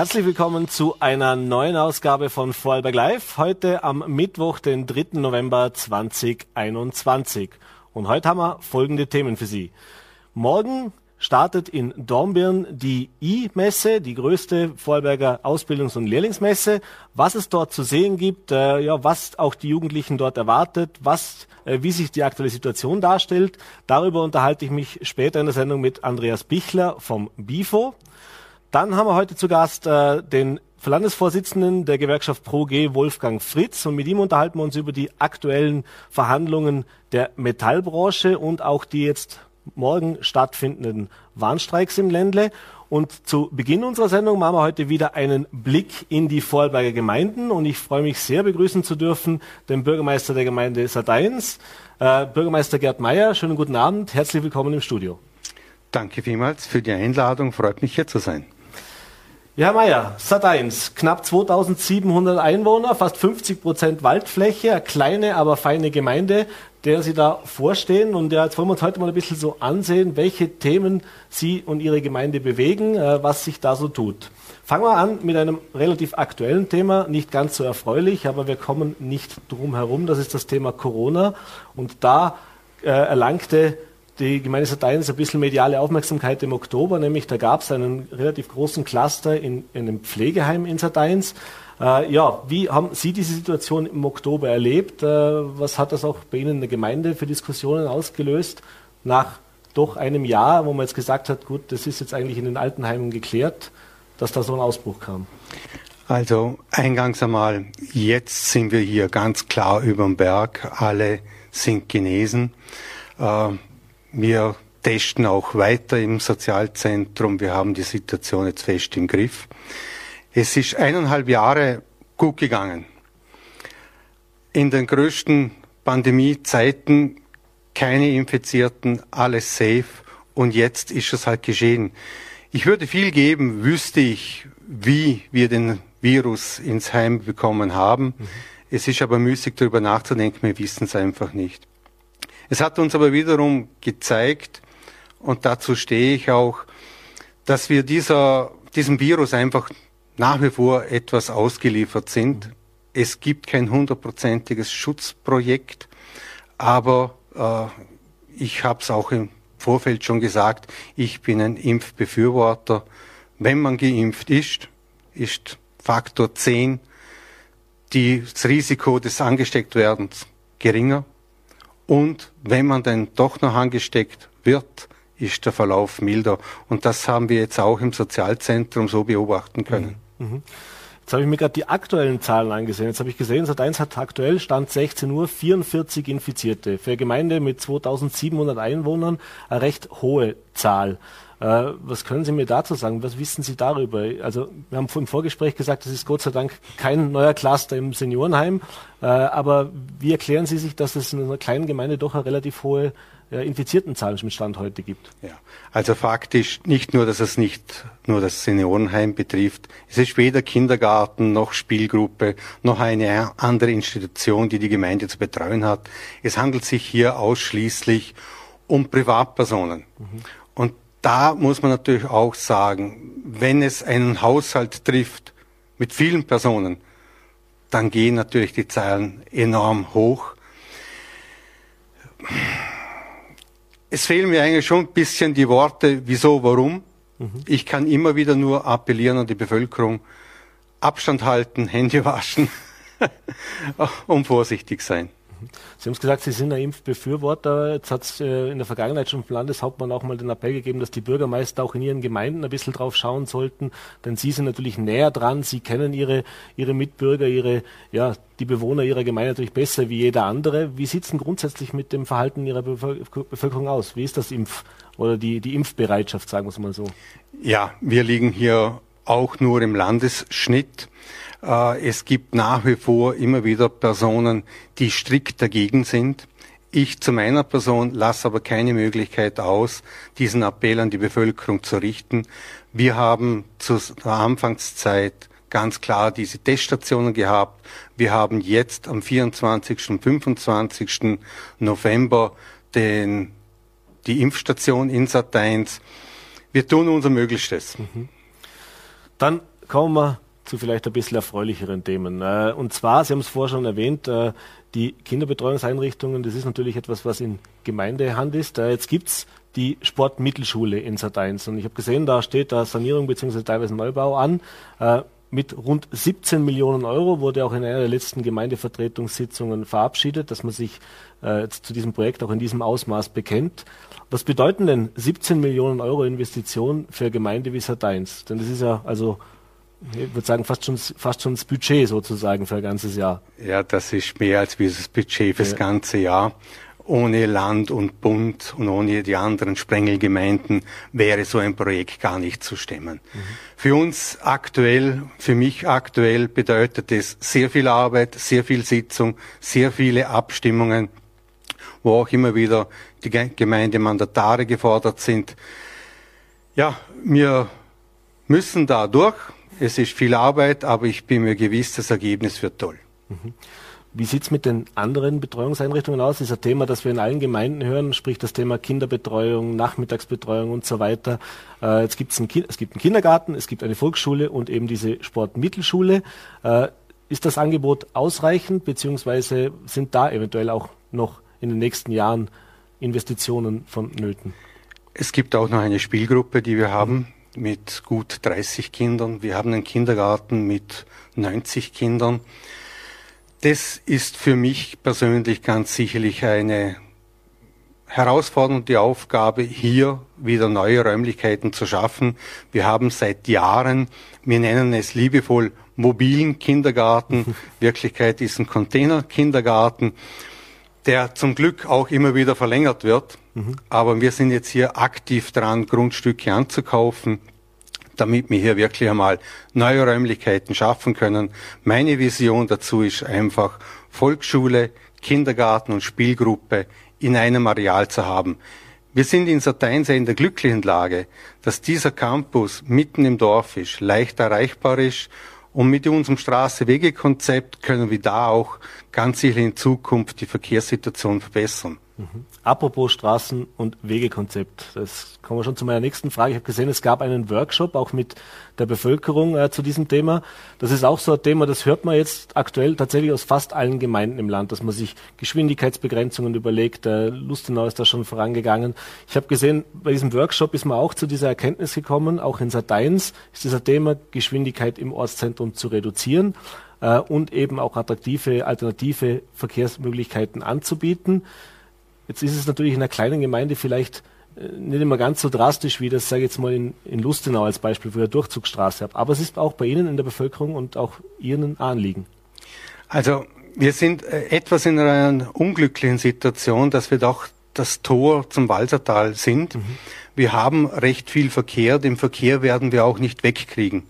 Herzlich willkommen zu einer neuen Ausgabe von Vorarlberg Live. Heute am Mittwoch, den 3. November 2021. Und heute haben wir folgende Themen für Sie. Morgen startet in Dornbirn die I-Messe, die größte Vorarlberger Ausbildungs- und Lehrlingsmesse. Was es dort zu sehen gibt, äh, ja, was auch die Jugendlichen dort erwartet, was, äh, wie sich die aktuelle Situation darstellt, darüber unterhalte ich mich später in der Sendung mit Andreas Bichler vom BIFO. Dann haben wir heute zu Gast äh, den Landesvorsitzenden der Gewerkschaft ProG, Wolfgang Fritz, und mit ihm unterhalten wir uns über die aktuellen Verhandlungen der Metallbranche und auch die jetzt morgen stattfindenden Warnstreiks im Ländle. Und zu Beginn unserer Sendung machen wir heute wieder einen Blick in die Vorarlberger Gemeinden. Und ich freue mich sehr, begrüßen zu dürfen den Bürgermeister der Gemeinde Sardeins, äh, Bürgermeister Gerd Meyer. Schönen guten Abend, herzlich willkommen im Studio. Danke vielmals für die Einladung, freut mich hier zu sein. Ja, Herr Mayer, Sat1, knapp 2700 Einwohner, fast 50 Prozent Waldfläche, eine kleine, aber feine Gemeinde, der Sie da vorstehen. Und ja, jetzt wollen wir uns heute mal ein bisschen so ansehen, welche Themen Sie und Ihre Gemeinde bewegen, äh, was sich da so tut. Fangen wir an mit einem relativ aktuellen Thema, nicht ganz so erfreulich, aber wir kommen nicht drum herum. Das ist das Thema Corona. Und da äh, erlangte die Gemeinde Sardeins ein bisschen mediale Aufmerksamkeit im Oktober, nämlich da gab es einen relativ großen Cluster in, in einem Pflegeheim in Sardeins. Äh, ja, wie haben Sie diese Situation im Oktober erlebt? Äh, was hat das auch bei Ihnen in der Gemeinde für Diskussionen ausgelöst? Nach doch einem Jahr, wo man jetzt gesagt hat, gut, das ist jetzt eigentlich in den Altenheimen geklärt, dass da so ein Ausbruch kam. Also eingangs einmal, jetzt sind wir hier ganz klar über dem Berg, alle sind genesen. Äh, wir testen auch weiter im Sozialzentrum. Wir haben die Situation jetzt fest im Griff. Es ist eineinhalb Jahre gut gegangen. In den größten Pandemiezeiten keine Infizierten, alles safe und jetzt ist es halt geschehen. Ich würde viel geben, wüsste ich, wie wir den Virus ins Heim bekommen haben. Mhm. Es ist aber müßig darüber nachzudenken, wir wissen es einfach nicht. Es hat uns aber wiederum gezeigt, und dazu stehe ich auch, dass wir dieser, diesem Virus einfach nach wie vor etwas ausgeliefert sind. Es gibt kein hundertprozentiges Schutzprojekt, aber äh, ich habe es auch im Vorfeld schon gesagt, ich bin ein Impfbefürworter. Wenn man geimpft ist, ist Faktor 10 das Risiko des Angestecktwerdens geringer. Und wenn man dann doch noch angesteckt wird, ist der Verlauf milder. Und das haben wir jetzt auch im Sozialzentrum so beobachten können. Mhm. mhm. Jetzt habe ich mir gerade die aktuellen Zahlen angesehen. Jetzt habe ich gesehen, Sat1 hat aktuell Stand 16 Uhr 44 Infizierte. Für eine Gemeinde mit 2700 Einwohnern eine recht hohe Zahl. Äh, was können Sie mir dazu sagen? Was wissen Sie darüber? Also wir haben im Vorgespräch gesagt, das ist Gott sei Dank kein neuer Cluster im Seniorenheim. Äh, aber wie erklären Sie sich, dass es in einer kleinen Gemeinde doch eine relativ hohe äh, infizierten Zahlen im Stand heute gibt? Ja, also faktisch nicht nur, dass es nicht nur das Seniorenheim betrifft. Es ist weder Kindergarten noch Spielgruppe noch eine andere Institution, die die Gemeinde zu betreuen hat. Es handelt sich hier ausschließlich um Privatpersonen. Mhm. Da muss man natürlich auch sagen, wenn es einen Haushalt trifft mit vielen Personen, dann gehen natürlich die Zahlen enorm hoch. Es fehlen mir eigentlich schon ein bisschen die Worte, wieso, warum. Mhm. Ich kann immer wieder nur appellieren an die Bevölkerung, Abstand halten, Hände waschen und vorsichtig sein. Sie haben es gesagt, Sie sind ein Impfbefürworter. Jetzt hat es äh, in der Vergangenheit schon vom Landeshauptmann auch mal den Appell gegeben, dass die Bürgermeister auch in ihren Gemeinden ein bisschen drauf schauen sollten, denn Sie sind natürlich näher dran. Sie kennen Ihre, Ihre Mitbürger, Ihre, ja, die Bewohner Ihrer Gemeinde natürlich besser wie jeder andere. Wie sieht es denn grundsätzlich mit dem Verhalten Ihrer Bevölkerung aus? Wie ist das Impf- oder die, die Impfbereitschaft, sagen wir es mal so? Ja, wir liegen hier auch nur im Landesschnitt. Äh, es gibt nach wie vor immer wieder Personen, die strikt dagegen sind. Ich zu meiner Person lasse aber keine Möglichkeit aus, diesen Appell an die Bevölkerung zu richten. Wir haben zur Anfangszeit ganz klar diese Teststationen gehabt. Wir haben jetzt am 24. und 25. November den, die Impfstation in Sat1. Wir tun unser Möglichstes. Mhm. Dann kommen wir zu vielleicht ein bisschen erfreulicheren Themen. Äh, und zwar, Sie haben es vorher schon erwähnt, äh, die Kinderbetreuungseinrichtungen, das ist natürlich etwas, was in Gemeindehand ist. Äh, jetzt gibt's die Sportmittelschule in Sat1 und ich habe gesehen, da steht da Sanierung bzw. teilweise Neubau an. Mit rund 17 Millionen Euro wurde auch in einer der letzten Gemeindevertretungssitzungen verabschiedet, dass man sich zu diesem Projekt auch in diesem Ausmaß bekennt. Was bedeuten denn 17 Millionen Euro Investitionen für eine Gemeinde wie Sat1? Denn das ist ja also ich würde sagen, fast schon, fast schon das Budget sozusagen für ein ganzes Jahr. Ja, das ist mehr als wie das Budget fürs ja. ganze Jahr. Ohne Land und Bund und ohne die anderen Sprengelgemeinden wäre so ein Projekt gar nicht zu stemmen. Mhm. Für uns aktuell, für mich aktuell bedeutet es sehr viel Arbeit, sehr viel Sitzung, sehr viele Abstimmungen, wo auch immer wieder die Gemeindemandatare gefordert sind. Ja, wir müssen da durch es ist viel Arbeit, aber ich bin mir gewiss, das Ergebnis wird toll. Mhm. Wie sieht es mit den anderen Betreuungseinrichtungen aus? Das ist ein Thema, das wir in allen Gemeinden hören, sprich das Thema Kinderbetreuung, Nachmittagsbetreuung und so weiter. Äh, jetzt gibt's ein es gibt einen Kindergarten, es gibt eine Volksschule und eben diese Sportmittelschule. Äh, ist das Angebot ausreichend, beziehungsweise sind da eventuell auch noch in den nächsten Jahren Investitionen vonnöten? Es gibt auch noch eine Spielgruppe, die wir haben, mit gut 30 Kindern. Wir haben einen Kindergarten mit 90 Kindern. Das ist für mich persönlich ganz sicherlich eine herausfordernde Aufgabe, hier wieder neue Räumlichkeiten zu schaffen. Wir haben seit Jahren, wir nennen es liebevoll mobilen Kindergarten. Wirklichkeit ist ein Container-Kindergarten, der zum Glück auch immer wieder verlängert wird. Mhm. Aber wir sind jetzt hier aktiv dran, Grundstücke anzukaufen, damit wir hier wirklich einmal neue Räumlichkeiten schaffen können. Meine Vision dazu ist einfach Volksschule, Kindergarten und Spielgruppe in einem Areal zu haben. Wir sind in Sateinsee in der glücklichen Lage, dass dieser Campus mitten im Dorf ist, leicht erreichbar ist und mit unserem Straße-Wege-Konzept können wir da auch ganz sicher in Zukunft die Verkehrssituation verbessern. Mhm. Apropos Straßen- und Wegekonzept, das kommen wir schon zu meiner nächsten Frage. Ich habe gesehen, es gab einen Workshop auch mit der Bevölkerung äh, zu diesem Thema. Das ist auch so ein Thema, das hört man jetzt aktuell tatsächlich aus fast allen Gemeinden im Land, dass man sich Geschwindigkeitsbegrenzungen überlegt. Äh, Lustenau ist da schon vorangegangen. Ich habe gesehen, bei diesem Workshop ist man auch zu dieser Erkenntnis gekommen, auch in Sateins ist dieser Thema, Geschwindigkeit im Ortszentrum zu reduzieren äh, und eben auch attraktive alternative Verkehrsmöglichkeiten anzubieten. Jetzt ist es natürlich in einer kleinen Gemeinde vielleicht äh, nicht immer ganz so drastisch, wie das, sage ich jetzt mal, in, in Lustenau als Beispiel, wo ihr Durchzugsstraße habt. Aber es ist auch bei Ihnen in der Bevölkerung und auch Ihren Anliegen. Also wir sind äh, etwas in einer unglücklichen Situation, dass wir doch das Tor zum Walsertal sind. Mhm. Wir haben recht viel Verkehr. Den Verkehr werden wir auch nicht wegkriegen.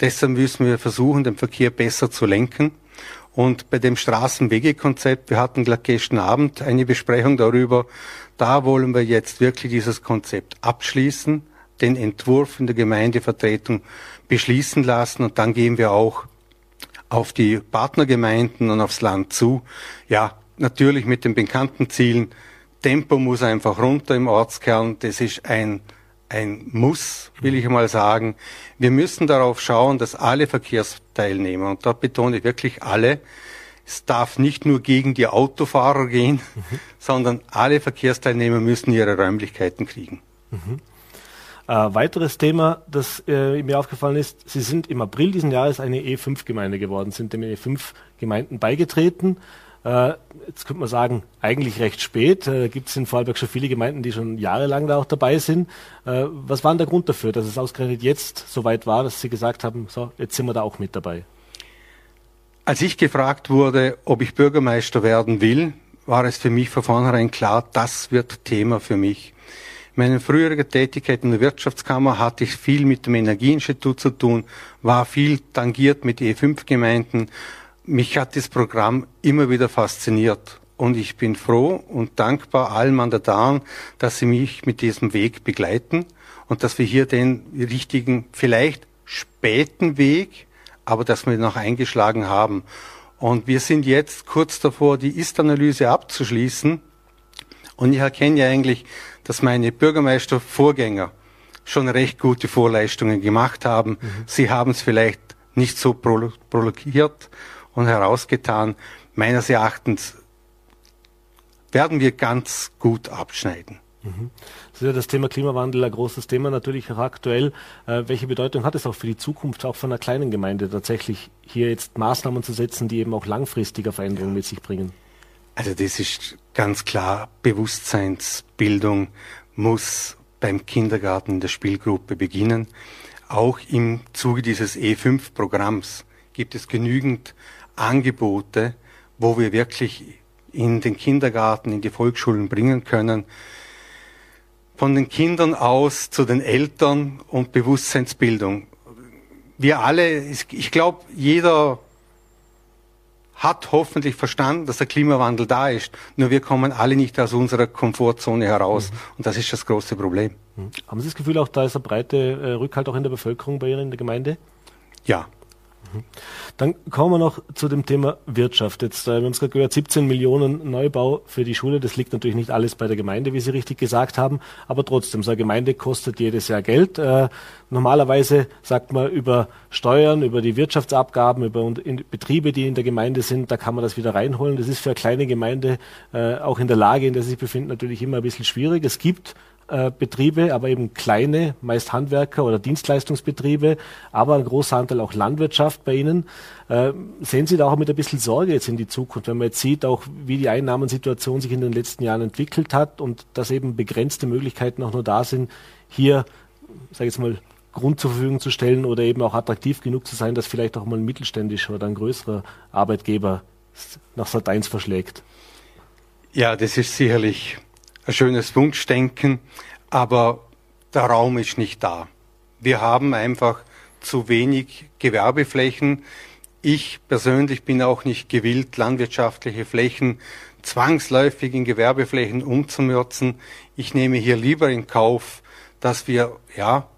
Deshalb müssen wir versuchen, den Verkehr besser zu lenken. Und bei dem Straßenwegekonzept, wir hatten gestern Abend eine Besprechung darüber, da wollen wir jetzt wirklich dieses Konzept abschließen, den Entwurf in der Gemeindevertretung beschließen lassen und dann gehen wir auch auf die Partnergemeinden und aufs Land zu. Ja, natürlich mit den bekannten Zielen. Tempo muss einfach runter im Ortskern. Das ist ein ein Muss, will ich mal sagen. Wir müssen darauf schauen, dass alle Verkehrsteilnehmer, und da betone ich wirklich alle, es darf nicht nur gegen die Autofahrer gehen, mhm. sondern alle Verkehrsteilnehmer müssen ihre Räumlichkeiten kriegen. Mhm. Äh, weiteres Thema, das äh, mir aufgefallen ist, Sie sind im April diesen Jahres eine E5-Gemeinde geworden, sind dem E5-Gemeinden beigetreten. Äh, jetzt könnte man sagen, eigentlich recht spät. Äh, Gibt es in Vorarlberg schon viele Gemeinden, die schon jahrelang da auch dabei sind. Äh, was war denn der Grund dafür, dass es ausgerechnet jetzt so weit war, dass Sie gesagt haben, so, jetzt sind wir da auch mit dabei? Als ich gefragt wurde, ob ich Bürgermeister werden will, war es für mich von vornherein klar, das wird Thema für mich. Meine frühere Tätigkeit in der Wirtschaftskammer hatte ich viel mit dem Energieinstitut zu tun, war viel tangiert mit E5-Gemeinden, mich hat das Programm immer wieder fasziniert und ich bin froh und dankbar allen Mandataren, dass sie mich mit diesem Weg begleiten und dass wir hier den richtigen, vielleicht späten Weg, aber dass wir noch eingeschlagen haben. Und wir sind jetzt kurz davor, die Ist-Analyse abzuschließen. Und ich erkenne ja eigentlich, dass meine Bürgermeistervorgänger schon recht gute Vorleistungen gemacht haben. Mhm. Sie haben es vielleicht nicht so prologiert und herausgetan. Meines Erachtens werden wir ganz gut abschneiden. Mhm. Das ist ja das Thema Klimawandel ein großes Thema, natürlich auch aktuell. Äh, welche Bedeutung hat es auch für die Zukunft, auch von einer kleinen Gemeinde, tatsächlich hier jetzt Maßnahmen zu setzen, die eben auch langfristiger Veränderungen mit sich bringen? Also das ist ganz klar, Bewusstseinsbildung muss beim Kindergarten in der Spielgruppe beginnen. Auch im Zuge dieses E5-Programms gibt es genügend Angebote, wo wir wirklich in den Kindergarten, in die Volksschulen bringen können. Von den Kindern aus zu den Eltern und Bewusstseinsbildung. Wir alle, ich glaube, jeder hat hoffentlich verstanden, dass der Klimawandel da ist. Nur wir kommen alle nicht aus unserer Komfortzone heraus. Mhm. Und das ist das große Problem. Mhm. Haben Sie das Gefühl, auch da ist ein breiter äh, Rückhalt auch in der Bevölkerung bei Ihnen in der Gemeinde? Ja, dann kommen wir noch zu dem Thema Wirtschaft. Jetzt, äh, wir haben es gerade gehört, 17 Millionen Neubau für die Schule. Das liegt natürlich nicht alles bei der Gemeinde, wie Sie richtig gesagt haben. Aber trotzdem, so eine Gemeinde kostet jedes Jahr Geld. Äh, normalerweise sagt man über Steuern, über die Wirtschaftsabgaben, über Betriebe, die in der Gemeinde sind, da kann man das wieder reinholen. Das ist für eine kleine Gemeinde äh, auch in der Lage, in der sie sich befinden, natürlich immer ein bisschen schwierig. Es gibt äh, Betriebe, aber eben kleine, meist Handwerker oder Dienstleistungsbetriebe, aber ein großer Anteil auch Landwirtschaft bei Ihnen. Äh, sehen Sie da auch mit ein bisschen Sorge jetzt in die Zukunft, wenn man jetzt sieht, auch wie die Einnahmensituation sich in den letzten Jahren entwickelt hat und dass eben begrenzte Möglichkeiten auch nur da sind, hier, sage ich jetzt mal, Grund zur Verfügung zu stellen oder eben auch attraktiv genug zu sein, dass vielleicht auch mal ein mittelständischer oder ein größerer Arbeitgeber nach Sat 1 verschlägt? Ja, das ist sicherlich ein schönes Wunschdenken, aber der Raum ist nicht da. Wir haben einfach zu wenig Gewerbeflächen. Ich persönlich bin auch nicht gewillt, landwirtschaftliche Flächen zwangsläufig in Gewerbeflächen umzumürzen. Ich nehme hier lieber in Kauf, dass wir ja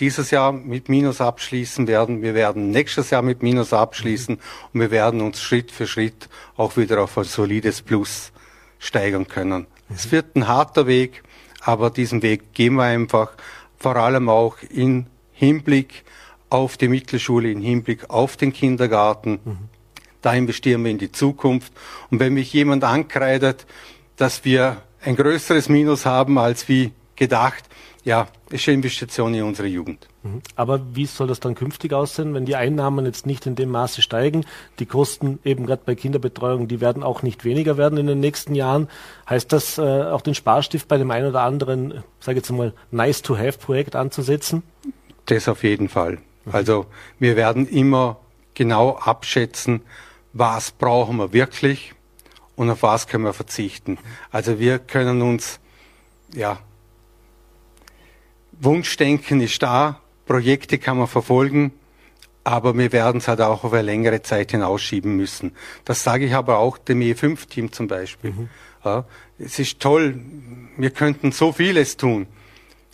dieses Jahr mit Minus abschließen werden. Wir werden nächstes Jahr mit Minus abschließen und wir werden uns Schritt für Schritt auch wieder auf ein solides Plus steigern können. Es wird ein harter Weg, aber diesen Weg gehen wir einfach, vor allem auch in Hinblick auf die Mittelschule, in Hinblick auf den Kindergarten. Mhm. Da investieren wir in die Zukunft. Und wenn mich jemand ankreidet, dass wir ein größeres Minus haben als wie gedacht, ja, ist eine Investition in unsere Jugend. Mhm. Aber wie soll das dann künftig aussehen, wenn die Einnahmen jetzt nicht in dem Maße steigen? Die Kosten eben gerade bei Kinderbetreuung, die werden auch nicht weniger werden in den nächsten Jahren. Heißt das äh, auch den Sparstift bei dem einen oder anderen, sage ich jetzt mal, nice-to-have-Projekt anzusetzen? Das auf jeden Fall. Mhm. Also wir werden immer genau abschätzen, was brauchen wir wirklich und auf was können wir verzichten. Also wir können uns ja Wunschdenken ist da, Projekte kann man verfolgen, aber wir werden es halt auch auf eine längere Zeit hinausschieben müssen. Das sage ich aber auch dem E5-Team zum Beispiel. Mhm. Ja, es ist toll, wir könnten so vieles tun.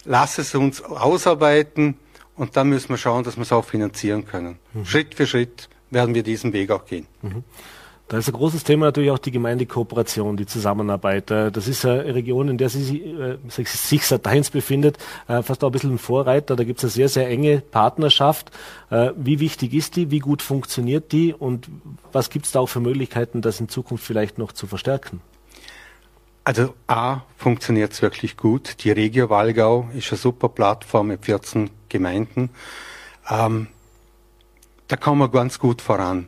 Lass es uns ausarbeiten und dann müssen wir schauen, dass wir es auch finanzieren können. Mhm. Schritt für Schritt werden wir diesen Weg auch gehen. Mhm. Da ist ein großes Thema natürlich auch die Gemeindekooperation, die Zusammenarbeit. Äh, das ist eine Region, in der sie äh, sich seit eins befindet, äh, fast auch ein bisschen ein Vorreiter. Da gibt es eine sehr, sehr enge Partnerschaft. Wie wichtig ist die? Wie gut funktioniert die? Und was gibt es da auch für Möglichkeiten, das in Zukunft vielleicht noch zu verstärken? Also A funktioniert es wirklich gut. Die Regio Walgau ist eine super Plattform mit 14 Gemeinden. Ähm, da kommen wir ganz gut voran.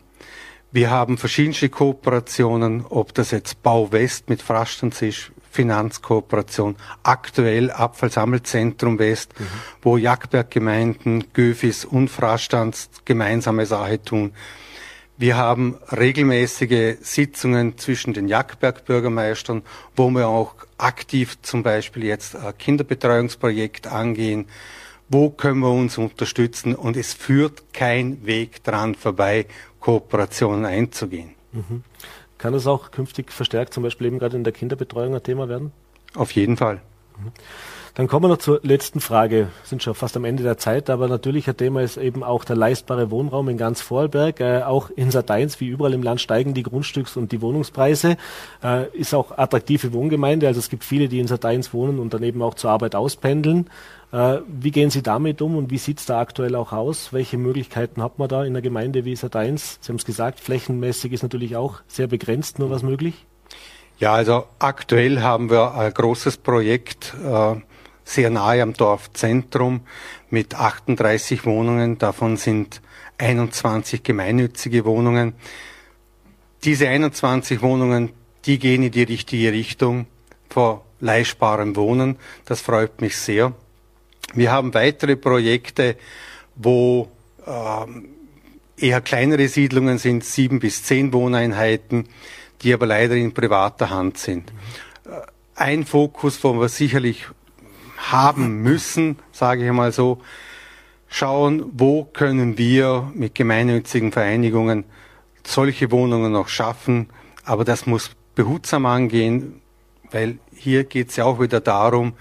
Wir haben verschiedene Kooperationen, ob das jetzt Bau West mit Frastanz ist, Finanzkooperation, aktuell Abfallsammelzentrum West, mhm. wo Jagdberggemeinden, Göfis und Frastanz gemeinsame Sache tun. Wir haben regelmäßige Sitzungen zwischen den Jagdberg-Bürgermeistern, wo wir auch aktiv zum Beispiel jetzt ein Kinderbetreuungsprojekt angehen. Wo können wir uns unterstützen? Und es führt kein Weg dran vorbei, Kooperationen einzugehen. Mhm. Kann das auch künftig verstärkt, zum Beispiel eben gerade in der Kinderbetreuung ein Thema werden? Auf jeden Fall. Mhm. Dann kommen wir noch zur letzten Frage. Wir sind schon fast am Ende der Zeit, aber natürlich ein Thema ist eben auch der leistbare Wohnraum in ganz Vorarlberg. Äh, auch in Sat1 wie überall im Land steigen die Grundstücks- und die Wohnungspreise. Äh, ist auch attraktive Wohngemeinde, also es gibt viele, die in Sat1 wohnen und dann eben auch zur Arbeit auspendeln. Äh, wie gehen Sie damit um und wie sieht es da aktuell auch aus? Welche Möglichkeiten hat man da in der Gemeinde wie 1? Sie haben es gesagt, flächenmäßig ist natürlich auch sehr begrenzt nur was möglich. Ja, also aktuell haben wir ein großes Projekt äh, sehr nahe am Dorfzentrum mit 38 Wohnungen. Davon sind 21 gemeinnützige Wohnungen. Diese 21 Wohnungen, die gehen in die richtige Richtung vor leihsparem Wohnen. Das freut mich sehr. Wir haben weitere Projekte, wo äh, eher kleinere Siedlungen sind, sieben bis zehn Wohneinheiten, die aber leider in privater Hand sind. Äh, ein Fokus, wo wir sicherlich haben müssen, sage ich mal so, schauen, wo können wir mit gemeinnützigen Vereinigungen solche Wohnungen noch schaffen. Aber das muss behutsam angehen, weil hier geht es ja auch wieder darum,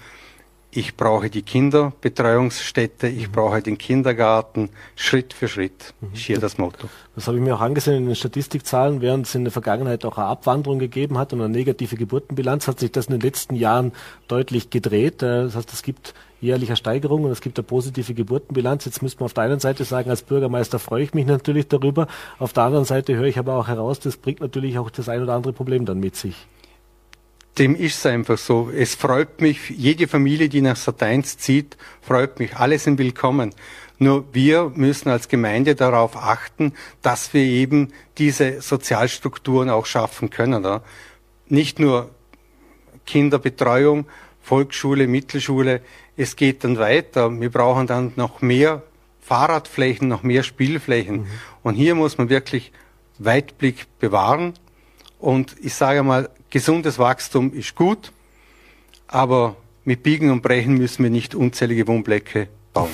ich brauche die Kinderbetreuungsstätte, ich mhm. brauche den Kindergarten, Schritt für Schritt mhm. ist hier das Motto. Das habe ich mir auch angesehen in den Statistikzahlen, während es in der Vergangenheit auch eine Abwanderung gegeben hat und eine negative Geburtenbilanz, hat sich das in den letzten Jahren deutlich gedreht. Äh, das heißt, es gibt jährliche Steigerungen und es gibt eine positive Geburtenbilanz. Jetzt müsste man auf der einen Seite sagen, als Bürgermeister freue ich mich natürlich darüber. Auf der anderen Seite höre ich aber auch heraus, das bringt natürlich auch das ein oder andere Problem dann mit sich dem ist es einfach so. Es freut mich, jede Familie, die nach Sat1 zieht, freut mich. Alle sind willkommen. Nur wir müssen als Gemeinde darauf achten, dass wir eben diese Sozialstrukturen auch schaffen können. Oder? Nicht nur Kinderbetreuung, Volksschule, Mittelschule. Es geht dann weiter. Wir brauchen dann noch mehr Fahrradflächen, noch mehr Spielflächen. Mhm. Und hier muss man wirklich Weitblick bewahren. Und ich sage mal, Gesundes Wachstum ist gut, aber mit Biegen und Brechen müssen wir nicht unzählige Wohnblöcke bauen.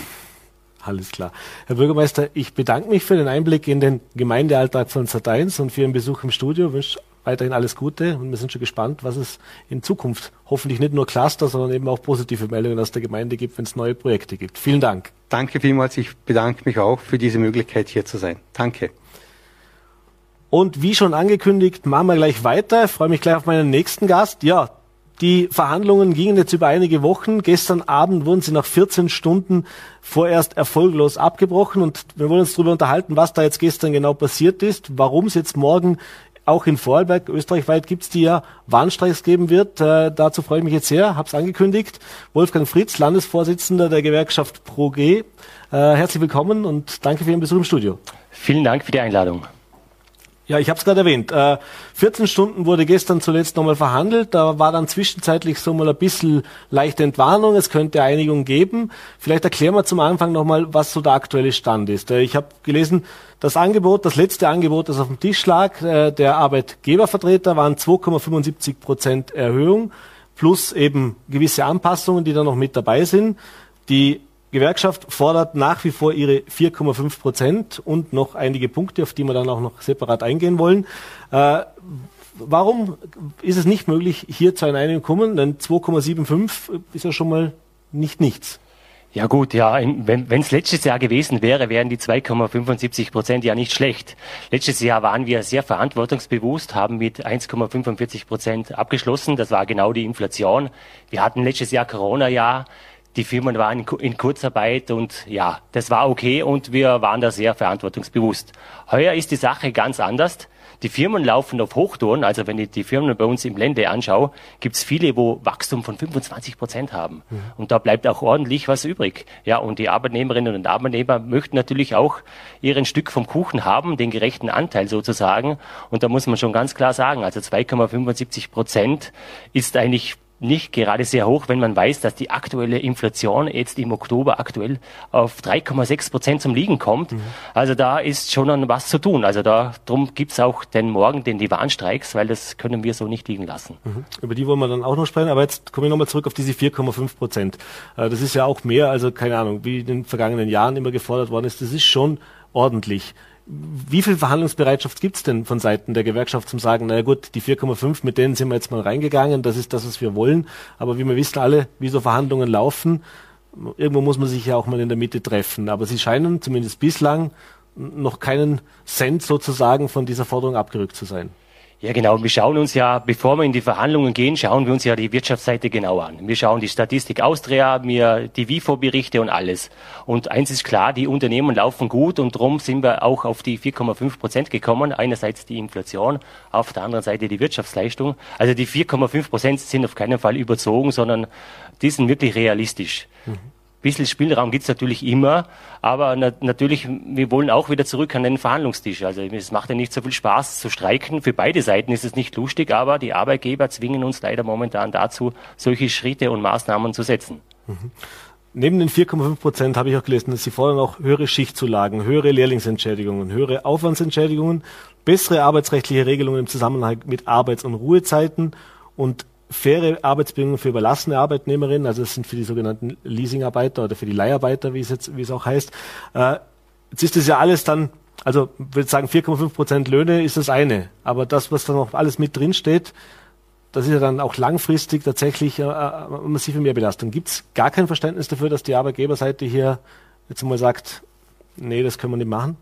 Alles klar. Herr Bürgermeister, ich bedanke mich für den Einblick in den Gemeindealltag von Sat1 und für Ihren Besuch im Studio. Ich wünsche weiterhin alles Gute und wir sind schon gespannt, was es in Zukunft hoffentlich nicht nur Cluster, sondern eben auch positive Meldungen aus der Gemeinde gibt, wenn es neue Projekte gibt. Vielen Dank. Danke vielmals. Ich bedanke mich auch für diese Möglichkeit, hier zu sein. Danke. Und wie schon angekündigt, machen wir gleich weiter. Ich freue mich gleich auf meinen nächsten Gast. Ja, die Verhandlungen gingen jetzt über einige Wochen. Gestern Abend wurden sie nach 14 Stunden vorerst erfolglos abgebrochen und wir wollen uns darüber unterhalten, was da jetzt gestern genau passiert ist, warum es jetzt morgen auch in Vorarlberg, österreichweit gibt es die ja Warnstreiks geben wird. Äh, dazu freue ich mich jetzt sehr, habe es angekündigt. Wolfgang Fritz, Landesvorsitzender der Gewerkschaft ProG. Äh, herzlich willkommen und danke für Ihren Besuch im Studio. Vielen Dank für die Einladung. Ja, ich habe es gerade erwähnt. Äh, 14 Stunden wurde gestern zuletzt nochmal verhandelt. Da war dann zwischenzeitlich so mal ein bisschen leichte Entwarnung. Es könnte Einigung geben. Vielleicht erklären wir zum Anfang nochmal, was so der aktuelle Stand ist. Äh, ich habe gelesen, das Angebot, das letzte Angebot, das auf dem Tisch lag, äh, der Arbeitgebervertreter waren 2,75 Prozent Erhöhung plus eben gewisse Anpassungen, die da noch mit dabei sind. Die Gewerkschaft fordert nach wie vor ihre 4,5 Prozent und noch einige Punkte, auf die wir dann auch noch separat eingehen wollen. Äh, warum ist es nicht möglich, hier zu einer Einigung zu kommen? Denn 2,75 ist ja schon mal nicht nichts. Ja gut, ja, wenn es letztes Jahr gewesen wäre, wären die 2,75 Prozent ja nicht schlecht. Letztes Jahr waren wir sehr verantwortungsbewusst, haben mit 1,45 Prozent abgeschlossen. Das war genau die Inflation. Wir hatten letztes Jahr Corona-Jahr die Firmen waren in Kurzarbeit und ja, das war okay und wir waren da sehr verantwortungsbewusst. Heuer ist die Sache ganz anders. Die Firmen laufen auf Hochtouren, also wenn ich die Firmen bei uns im Lände anschaue, gibt es viele, wo Wachstum von 25 Prozent haben. Mhm. Und da bleibt auch ordentlich was übrig. Ja, und die Arbeitnehmerinnen und Arbeitnehmer möchten natürlich auch ihren Stück vom Kuchen haben, den gerechten Anteil sozusagen. Und da muss man schon ganz klar sagen, also 2,75 Prozent ist eigentlich nicht gerade sehr hoch, wenn man weiß, dass die aktuelle Inflation jetzt im Oktober aktuell auf 3,6 Prozent zum Liegen kommt. Mhm. Also da ist schon an was zu tun. Also da drum gibt's auch den Morgen den die Warnstreiks, weil das können wir so nicht liegen lassen. Mhm. Über die wollen wir dann auch noch sprechen. Aber jetzt komme ich nochmal zurück auf diese 4,5 Prozent. Äh, das ist ja auch mehr, also keine Ahnung, wie in den vergangenen Jahren immer gefordert worden ist. Das ist schon ordentlich wie viel Verhandlungsbereitschaft gibt es denn von Seiten der Gewerkschaft zum sagen, naja gut, die 4,5, mit denen sind wir jetzt mal reingegangen, das ist das, was wir wollen. Aber wie wir wissen alle, wie so Verhandlungen laufen, irgendwo muss man sich ja auch mal in der Mitte treffen. Aber sie scheinen zumindest bislang noch keinen Cent sozusagen von dieser Forderung abgerückt zu sein. Ja, genau. Wir schauen uns ja, bevor wir in die Verhandlungen gehen, schauen wir uns ja die Wirtschaftsseite genau an. Wir schauen die Statistik Austria, mir die WIFO-Berichte und alles. Und eins ist klar, die Unternehmen laufen gut und darum sind wir auch auf die 4,5 Prozent gekommen. Einerseits die Inflation, auf der anderen Seite die Wirtschaftsleistung. Also die 4,5 Prozent sind auf keinen Fall überzogen, sondern die sind wirklich realistisch. Mhm bisschen Spielraum gibt's natürlich immer, aber na, natürlich, wir wollen auch wieder zurück an den Verhandlungstisch. Also es macht ja nicht so viel Spaß zu streiken. Für beide Seiten ist es nicht lustig, aber die Arbeitgeber zwingen uns leider momentan dazu, solche Schritte und Maßnahmen zu setzen. Mhm. Neben den 4,5 Prozent habe ich auch gelesen, dass Sie fordern auch höhere Schichtzulagen, höhere Lehrlingsentschädigungen, höhere Aufwandsentschädigungen, bessere arbeitsrechtliche Regelungen im Zusammenhang mit Arbeits- und Ruhezeiten und faire Arbeitsbedingungen für überlassene Arbeitnehmerinnen, also das sind für die sogenannten Leasingarbeiter oder für die Leiharbeiter, wie es jetzt, wie es auch heißt. Äh, jetzt ist das ja alles dann, also würde sagen 4,5 Prozent Löhne ist das eine, aber das, was da noch alles mit drin steht, das ist ja dann auch langfristig tatsächlich äh, äh massive Mehrbelastung. Gibt es gar kein Verständnis dafür, dass die Arbeitgeberseite hier jetzt mal sagt, nee, das können wir nicht machen?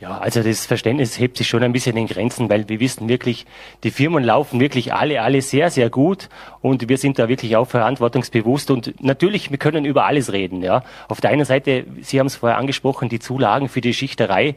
Ja, also das Verständnis hebt sich schon ein bisschen in Grenzen, weil wir wissen wirklich, die Firmen laufen wirklich alle, alle sehr, sehr gut und wir sind da wirklich auch verantwortungsbewusst und natürlich, wir können über alles reden, ja. Auf der einen Seite, Sie haben es vorher angesprochen, die Zulagen für die Schichterei,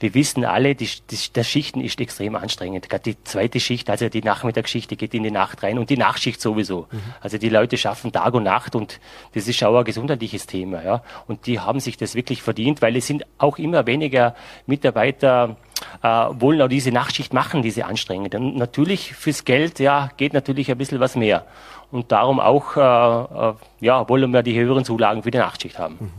wir wissen alle, die, die, das Schichten ist extrem anstrengend. Gerade die zweite Schicht, also die Nachmittagsschicht, die geht in die Nacht rein und die Nachtschicht sowieso. Mhm. Also die Leute schaffen Tag und Nacht und das ist auch ein gesundheitliches Thema. Ja. Und die haben sich das wirklich verdient, weil es sind auch immer weniger Mitarbeiter äh, wollen auch diese Nachtschicht machen, diese anstrengend. Und natürlich fürs Geld, ja, geht natürlich ein bisschen was mehr. Und darum auch, äh, äh, ja, wollen wir die höheren Zulagen für die Nachtschicht haben. Mhm.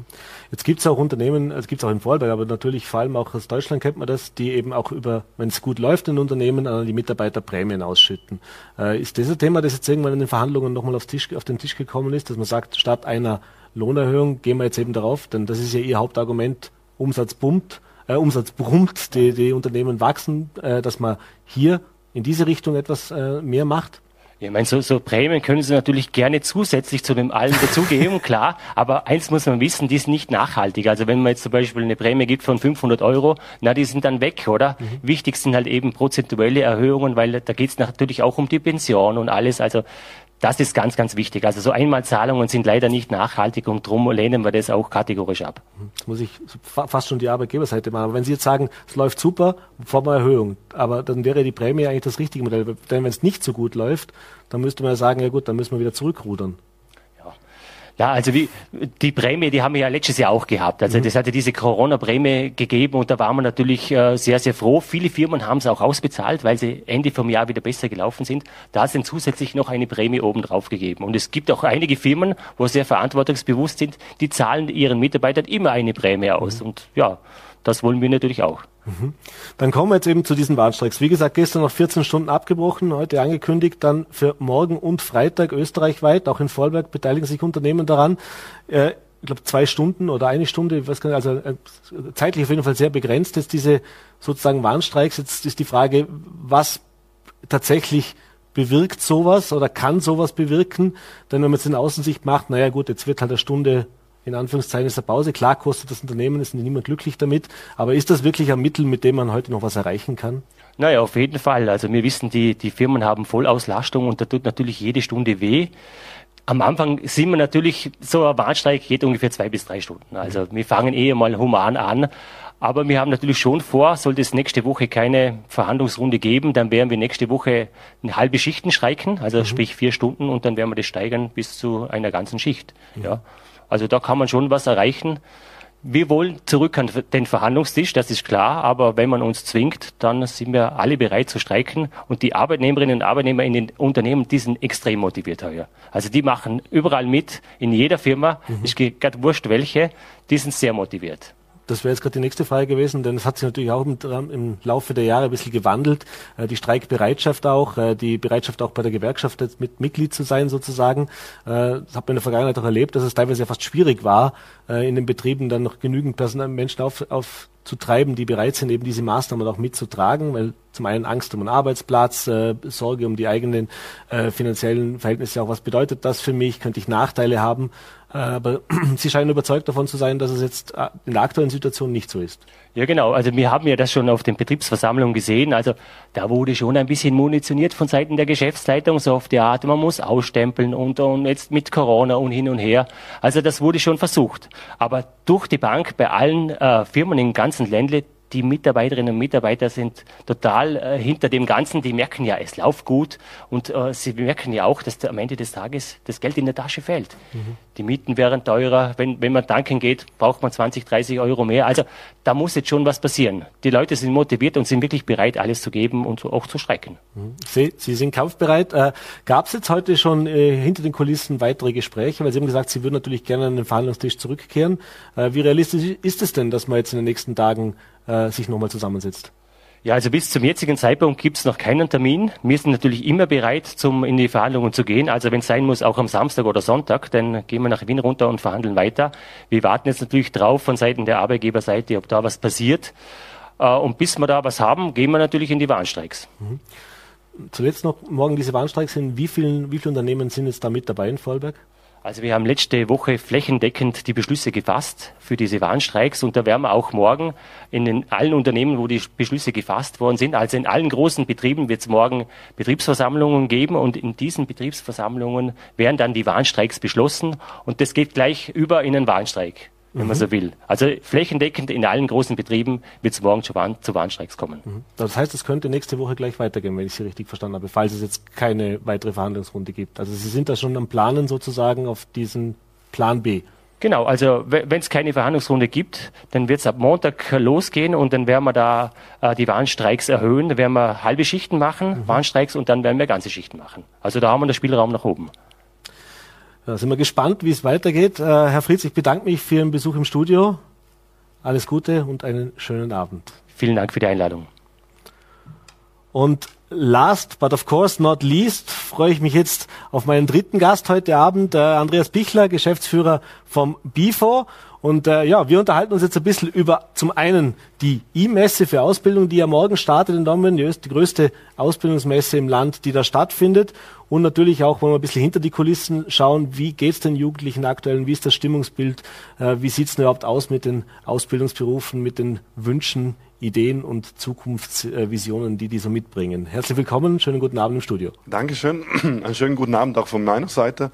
Jetzt gibt es auch Unternehmen, es gibt es auch in Vorarlberg, aber natürlich vor allem auch aus Deutschland kennt man das, die eben auch über, wenn es gut läuft in Unternehmen, an die Mitarbeiter Prämien ausschütten. Äh, ist das ein Thema, das jetzt irgendwann in den Verhandlungen nochmal auf, auf den Tisch gekommen ist, dass man sagt, statt einer Lohnerhöhung gehen wir jetzt eben darauf, denn das ist ja Ihr Hauptargument, Umsatz pumpt, äh, Umsatz brummt, die, die Unternehmen wachsen, äh, dass man hier in diese Richtung etwas äh, mehr macht? Ich meine, so, so Prämien können Sie natürlich gerne zusätzlich zu dem allen dazugeben, klar. Aber eins muss man wissen, die ist nicht nachhaltig. Also wenn man jetzt zum Beispiel eine Prämie gibt von 500 Euro, na, die sind dann weg, oder? Mhm. Wichtig sind halt eben prozentuelle Erhöhungen, weil da geht es natürlich auch um die Pension und alles. Also das ist ganz, ganz wichtig. Also so Einmalzahlungen sind leider nicht nachhaltig und darum lehnen wir das auch kategorisch ab. Jetzt muss ich fast schon die Arbeitgeberseite machen. Aber wenn Sie jetzt sagen, es läuft super, vor der Erhöhung, aber dann wäre die Prämie eigentlich das richtige Modell. Denn wenn es nicht so gut läuft, dann müsste man ja sagen, ja gut, dann müssen wir wieder zurückrudern. Ja, also wie, die Prämie, die haben wir ja letztes Jahr auch gehabt. Also mhm. das hatte diese Corona-Prämie gegeben und da waren wir natürlich äh, sehr, sehr froh. Viele Firmen haben es auch ausbezahlt, weil sie Ende vom Jahr wieder besser gelaufen sind. Da sind zusätzlich noch eine Prämie oben drauf gegeben. Und es gibt auch einige Firmen, wo sehr verantwortungsbewusst sind, die zahlen ihren Mitarbeitern immer eine Prämie aus. Mhm. Und ja, das wollen wir natürlich auch. Mhm. Dann kommen wir jetzt eben zu diesen Warnstreiks. Wie gesagt, gestern noch 14 Stunden abgebrochen, heute angekündigt, dann für morgen und Freitag österreichweit. Auch in Vorarlberg beteiligen sich Unternehmen daran. Äh, ich glaube zwei Stunden oder eine Stunde, ich weiß gar nicht, also äh, zeitlich auf jeden Fall sehr begrenzt jetzt diese sozusagen Warnstreiks. Jetzt ist die Frage, was tatsächlich bewirkt sowas oder kann sowas bewirken? Denn wenn man es in Außensicht macht, naja gut, jetzt wird halt eine Stunde in Anführungszeichen ist eine Pause. Klar kostet das Unternehmen, ist niemand glücklich damit. Aber ist das wirklich ein Mittel, mit dem man heute noch was erreichen kann? Naja, auf jeden Fall. Also wir wissen, die, die Firmen haben Vollauslastung und da tut natürlich jede Stunde weh. Am Anfang sind wir natürlich, so ein Warnstreik geht ungefähr zwei bis drei Stunden. Also wir fangen eh mal human an. Aber wir haben natürlich schon vor, sollte es nächste Woche keine Verhandlungsrunde geben, dann werden wir nächste Woche eine halbe Schichten streiken, also mhm. sprich vier Stunden und dann werden wir das steigern bis zu einer ganzen Schicht. Mhm. Ja. Also da kann man schon was erreichen. Wir wollen zurück an den Verhandlungstisch, das ist klar, aber wenn man uns zwingt, dann sind wir alle bereit zu streiken und die Arbeitnehmerinnen und Arbeitnehmer in den Unternehmen, die sind extrem motiviert heuer. Also die machen überall mit, in jeder Firma, mhm. ist gerade wurscht welche, die sind sehr motiviert. Das wäre jetzt gerade die nächste Frage gewesen, denn es hat sich natürlich auch im, im, Laufe der Jahre ein bisschen gewandelt. Äh, die Streikbereitschaft auch, äh, die Bereitschaft auch bei der Gewerkschaft mit Mitglied zu sein sozusagen. Äh, das hat man in der Vergangenheit auch erlebt, dass es teilweise ja fast schwierig war, in den Betrieben dann noch genügend Personal Menschen auf, auf zu treiben, die bereit sind, eben diese Maßnahmen auch mitzutragen, weil zum einen Angst um einen Arbeitsplatz, äh, Sorge um die eigenen äh, finanziellen Verhältnisse auch, was bedeutet das für mich, könnte ich Nachteile haben. Aber Sie scheinen überzeugt davon zu sein, dass es jetzt äh, in der aktuellen Situation nicht so ist. Ja, genau. Also wir haben ja das schon auf den Betriebsversammlungen gesehen. Also da wurde schon ein bisschen munitioniert von Seiten der Geschäftsleitung, so auf die Art, man muss ausstempeln und, und jetzt mit Corona und hin und her. Also das wurde schon versucht. Aber durch die Bank bei allen äh, Firmen im ganzen Ländle die Mitarbeiterinnen und Mitarbeiter sind total äh, hinter dem Ganzen. Die merken ja, es läuft gut und äh, sie merken ja auch, dass am Ende des Tages das Geld in der Tasche fällt. Mhm. Die Mieten wären teurer. Wenn, wenn man tanken geht, braucht man 20, 30 Euro mehr. Also da muss jetzt schon was passieren. Die Leute sind motiviert und sind wirklich bereit, alles zu geben und auch zu strecken. Mhm. Sie, sie sind kampfbereit. Äh, Gab es jetzt heute schon äh, hinter den Kulissen weitere Gespräche? Weil Sie haben gesagt, Sie würden natürlich gerne an den Verhandlungstisch zurückkehren. Äh, wie realistisch ist es denn, dass man jetzt in den nächsten Tagen äh, sich nochmal zusammensetzt? Ja, also bis zum jetzigen Zeitpunkt gibt es noch keinen Termin. Wir sind natürlich immer bereit, zum in die Verhandlungen zu gehen. Also wenn es sein muss, auch am Samstag oder Sonntag, dann gehen wir nach Wien runter und verhandeln weiter. Wir warten jetzt natürlich drauf von Seiten der Arbeitgeberseite, ob da was passiert. Äh, und bis wir da was haben, gehen wir natürlich in die Warnstreiks. Mhm. Zuletzt noch morgen diese Warnstreiks. In wie vielen, wie viele Unternehmen sind jetzt da mit dabei in Vorarlberg? Also wir haben letzte Woche flächendeckend die Beschlüsse gefasst für diese Warnstreiks und da werden wir auch morgen in den, allen Unternehmen, wo die Beschlüsse gefasst worden sind, also in allen großen Betrieben wird es morgen Betriebsversammlungen geben und in diesen Betriebsversammlungen werden dann die Warnstreiks beschlossen und das geht gleich über in einen Warnstreik wenn mhm. man so will. Also flächendeckend in allen großen Betrieben wird es morgen zu, Warn zu Warnstreiks kommen. Mhm. Das heißt, es könnte nächste Woche gleich weitergehen, wenn ich Sie richtig verstanden habe, falls es jetzt keine weitere Verhandlungsrunde gibt. Also Sie sind da schon am Planen sozusagen auf diesen Plan B. Genau, also wenn es keine Verhandlungsrunde gibt, dann wird es ab Montag losgehen und dann werden wir da äh, die Warnstreiks erhöhen. Dann werden wir halbe Schichten machen, mhm. Warnstreiks und dann werden wir ganze Schichten machen. Also da haben wir den Spielraum nach oben. Da sind wir gespannt, wie es weitergeht. Äh, Herr Fritz, ich bedanke mich für Ihren Besuch im Studio. Alles Gute und einen schönen Abend. Vielen Dank für die Einladung. Und last but of course not least freue ich mich jetzt auf meinen dritten Gast heute Abend, äh, Andreas Bichler, Geschäftsführer vom BIFO. Und äh, ja, wir unterhalten uns jetzt ein bisschen über zum einen die E-Messe für Ausbildung, die ja morgen startet in Dortmund, die größte Ausbildungsmesse im Land, die da stattfindet. Und natürlich auch, wollen wir ein bisschen hinter die Kulissen schauen, wie geht's den Jugendlichen aktuell, wie ist das Stimmungsbild, äh, wie sieht's denn überhaupt aus mit den Ausbildungsberufen, mit den Wünschen, Ideen und Zukunftsvisionen, die die so mitbringen. Herzlich willkommen, schönen guten Abend im Studio. Dankeschön, einen schönen guten Abend auch von meiner Seite.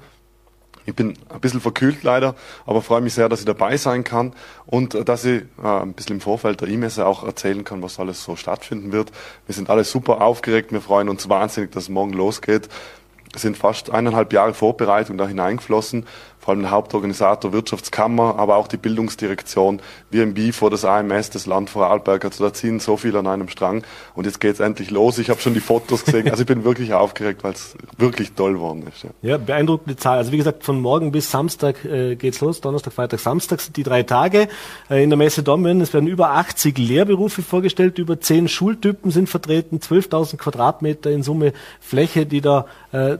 Ich bin ein bisschen verkühlt leider, aber freue mich sehr, dass ich dabei sein kann und äh, dass ich äh, ein bisschen im Vorfeld der E-Messe auch erzählen kann, was alles so stattfinden wird. Wir sind alle super aufgeregt, wir freuen uns wahnsinnig, dass es morgen losgeht. Es sind fast eineinhalb Jahre Vorbereitung da hineingeflossen vor allem der Hauptorganisator Wirtschaftskammer, aber auch die Bildungsdirektion, wir im das AMS, das Land Vorarlberg. Also da ziehen so viele an einem Strang und jetzt geht's endlich los. Ich habe schon die Fotos gesehen. Also ich bin wirklich aufgeregt, weil es wirklich toll geworden ist. Ja. ja, beeindruckende Zahl. Also wie gesagt, von morgen bis Samstag äh, geht's los. Donnerstag, Freitag, Samstag sind die drei Tage äh, in der Messe Dommen. Es werden über 80 Lehrberufe vorgestellt, über 10 Schultypen sind vertreten, 12.000 Quadratmeter in Summe Fläche, die da äh,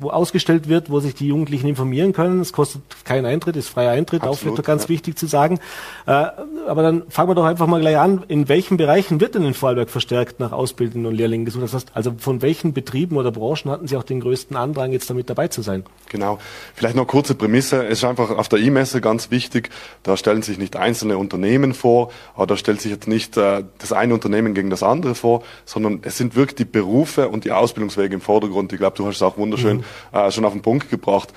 wo ausgestellt wird, wo sich die Jugendlichen informieren können können. Es kostet keinen Eintritt, ist freier Eintritt, Absolut, auch ganz ja. wichtig zu sagen. Äh, aber dann fangen wir doch einfach mal gleich an. In welchen Bereichen wird denn in Vorarlberg verstärkt nach Ausbildenden und Lehrlingen gesucht? Das heißt, also von welchen Betrieben oder Branchen hatten Sie auch den größten Andrang, jetzt damit dabei zu sein? Genau. Vielleicht noch kurze Prämisse. Es ist einfach auf der E-Messe ganz wichtig. Da stellen sich nicht einzelne Unternehmen vor, aber da stellt sich jetzt nicht äh, das eine Unternehmen gegen das andere vor, sondern es sind wirklich die Berufe und die Ausbildungswege im Vordergrund. Ich glaube, du hast es auch wunderschön mhm. äh, schon auf den Punkt gebracht.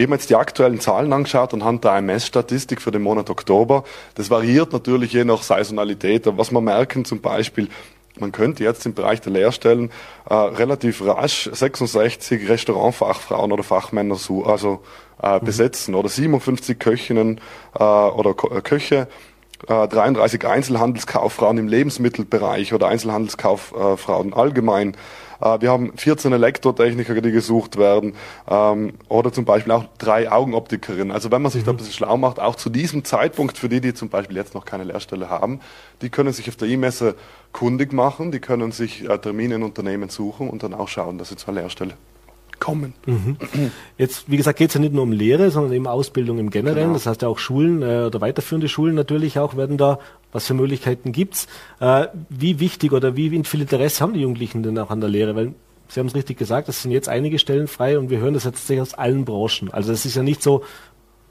Ich habe jetzt die aktuellen Zahlen angeschaut anhand der AMS-Statistik für den Monat Oktober. Das variiert natürlich je nach Saisonalität. Aber was wir merken zum Beispiel, man könnte jetzt im Bereich der Lehrstellen äh, relativ rasch 66 Restaurantfachfrauen oder Fachmänner so, also äh, mhm. besetzen oder 57 Köchinnen äh, oder Ko äh, Köche. 33 äh, Einzelhandelskauffrauen im Lebensmittelbereich oder Einzelhandelskauffrauen allgemein. Äh, wir haben 14 Elektrotechniker, die gesucht werden ähm, oder zum Beispiel auch drei Augenoptikerinnen. Also wenn man sich mhm. da ein bisschen schlau macht, auch zu diesem Zeitpunkt, für die, die zum Beispiel jetzt noch keine Lehrstelle haben, die können sich auf der E-Messe kundig machen, die können sich äh, Termine in Unternehmen suchen und dann auch schauen, dass sie zur Lehrstelle kommen. Mhm. Jetzt, wie gesagt, geht es ja nicht nur um Lehre, sondern eben Ausbildung im Generellen. Genau. Das heißt ja auch Schulen äh, oder weiterführende Schulen natürlich auch werden da, was für Möglichkeiten gibt's. Äh, wie wichtig oder wie viel Interesse haben die Jugendlichen denn auch an der Lehre? Weil Sie haben es richtig gesagt, es sind jetzt einige Stellen frei und wir hören das jetzt aus allen Branchen. Also es ist ja nicht so,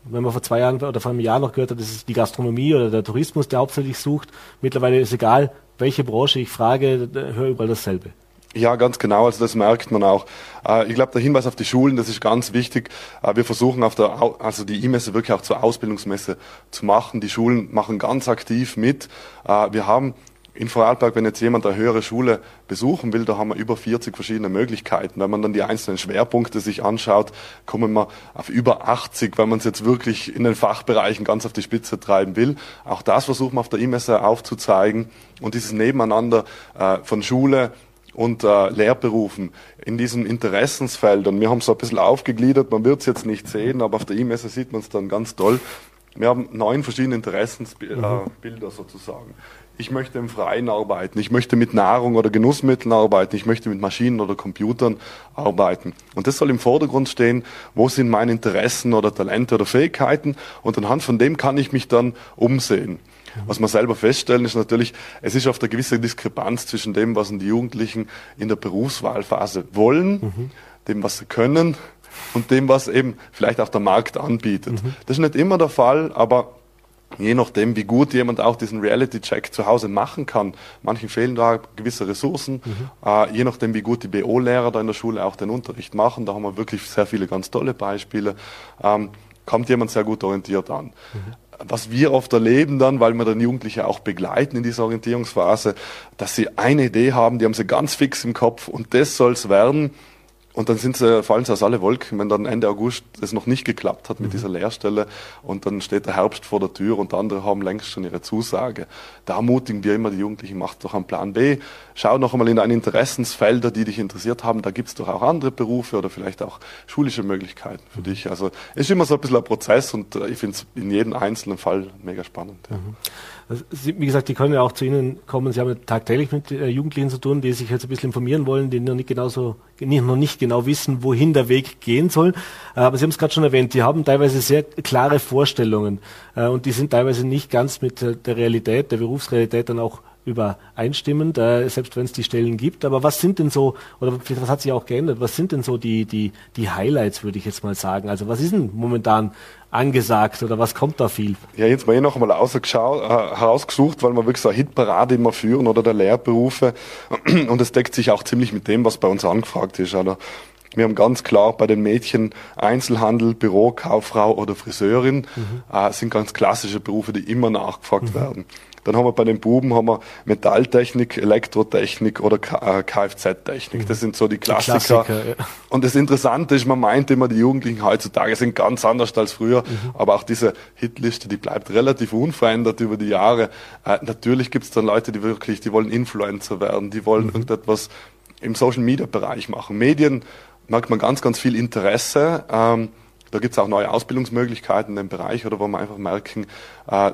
wenn man vor zwei Jahren oder vor einem Jahr noch gehört hat, das ist die Gastronomie oder der Tourismus, der hauptsächlich sucht. Mittlerweile ist egal, welche Branche ich frage, höre überall dasselbe. Ja, ganz genau. Also das merkt man auch. Äh, ich glaube, der Hinweis auf die Schulen, das ist ganz wichtig. Äh, wir versuchen auf der, also die E-Messe wirklich auch zur Ausbildungsmesse zu machen. Die Schulen machen ganz aktiv mit. Äh, wir haben in Vorarlberg, wenn jetzt jemand eine höhere Schule besuchen will, da haben wir über 40 verschiedene Möglichkeiten. Wenn man dann die einzelnen Schwerpunkte sich anschaut, kommen wir auf über 80, wenn man es jetzt wirklich in den Fachbereichen ganz auf die Spitze treiben will. Auch das versuchen wir auf der E-Messe aufzuzeigen. Und dieses Nebeneinander von Schule, und äh, Lehrberufen in diesen Interessensfeldern. Wir haben es so ein bisschen aufgegliedert, man wird es jetzt nicht sehen, aber auf der E-Messe sieht man es dann ganz toll. Wir haben neun verschiedene Interessensbilder mhm. sozusagen. Ich möchte im Freien arbeiten, ich möchte mit Nahrung oder Genussmitteln arbeiten, ich möchte mit Maschinen oder Computern arbeiten. Und das soll im Vordergrund stehen, wo sind meine Interessen oder Talente oder Fähigkeiten und anhand von dem kann ich mich dann umsehen. Was wir selber feststellen, ist natürlich, es ist oft eine gewisse Diskrepanz zwischen dem, was die Jugendlichen in der Berufswahlphase wollen, mhm. dem, was sie können und dem, was eben vielleicht auch der Markt anbietet. Mhm. Das ist nicht immer der Fall, aber je nachdem, wie gut jemand auch diesen Reality-Check zu Hause machen kann, manchen fehlen da gewisse Ressourcen, mhm. äh, je nachdem, wie gut die BO-Lehrer da in der Schule auch den Unterricht machen, da haben wir wirklich sehr viele ganz tolle Beispiele, ähm, kommt jemand sehr gut orientiert an. Mhm was wir oft erleben dann, weil wir dann Jugendliche auch begleiten in dieser Orientierungsphase, dass sie eine Idee haben, die haben sie ganz fix im Kopf und das soll's werden. Und dann sind sie, fallen sie aus alle Wolken, wenn dann Ende August es noch nicht geklappt hat mit mhm. dieser Lehrstelle und dann steht der Herbst vor der Tür und andere haben längst schon ihre Zusage. Da ermutigen wir immer die Jugendlichen, macht doch einen Plan B, schau noch einmal in deine Interessensfelder, die dich interessiert haben, da gibt's doch auch andere Berufe oder vielleicht auch schulische Möglichkeiten für mhm. dich. Also es ist immer so ein bisschen ein Prozess und äh, ich finde es in jedem einzelnen Fall mega spannend. Ja. Mhm. Wie gesagt, die können ja auch zu Ihnen kommen. Sie haben ja tagtäglich mit äh, Jugendlichen zu tun, die sich jetzt ein bisschen informieren wollen, die noch nicht genauso, noch nicht genau wissen, wohin der Weg gehen soll. Äh, aber Sie haben es gerade schon erwähnt, die haben teilweise sehr klare Vorstellungen äh, und die sind teilweise nicht ganz mit der Realität, der Berufsrealität dann auch übereinstimmend, selbst wenn es die Stellen gibt. Aber was sind denn so, oder was hat sich auch geändert, was sind denn so die, die, die Highlights, würde ich jetzt mal sagen? Also was ist denn momentan angesagt oder was kommt da viel? Ja, jetzt mal hier noch einmal äh, herausgesucht, weil wir wirklich so eine Hitparade immer führen oder der Lehrberufe und es deckt sich auch ziemlich mit dem, was bei uns angefragt ist. Also wir haben ganz klar bei den Mädchen Einzelhandel, Bürokauffrau oder Friseurin mhm. äh, sind ganz klassische Berufe, die immer nachgefragt mhm. werden. Dann haben wir bei den Buben haben wir Metalltechnik, Elektrotechnik oder Kfz-Technik. Das sind so die Klassiker. Die Klassiker ja. Und das Interessante ist, man meint immer, die Jugendlichen heutzutage sind ganz anders als früher, mhm. aber auch diese Hitliste, die bleibt relativ unverändert über die Jahre. Äh, natürlich gibt es dann Leute, die wirklich, die wollen Influencer werden, die wollen mhm. irgendetwas im Social-Media-Bereich machen. Medien merkt man ganz, ganz viel Interesse. Ähm, da gibt es auch neue Ausbildungsmöglichkeiten in dem Bereich oder wo man einfach merken, äh,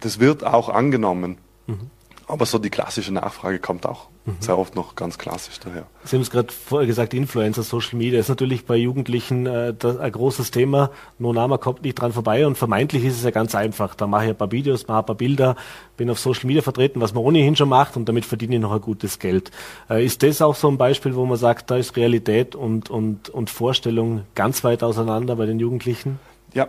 das wird auch angenommen. Mhm. Aber so die klassische Nachfrage kommt auch mhm. sehr oft noch ganz klassisch daher. Sie haben es gerade vorher gesagt, Influencer, Social Media ist natürlich bei Jugendlichen äh, das, ein großes Thema. Nonama kommt nicht dran vorbei und vermeintlich ist es ja ganz einfach. Da mache ich ein paar Videos, mache ein paar Bilder, bin auf Social Media vertreten, was man ohnehin schon macht und damit verdiene ich noch ein gutes Geld. Äh, ist das auch so ein Beispiel, wo man sagt, da ist Realität und, und, und Vorstellung ganz weit auseinander bei den Jugendlichen? Ja,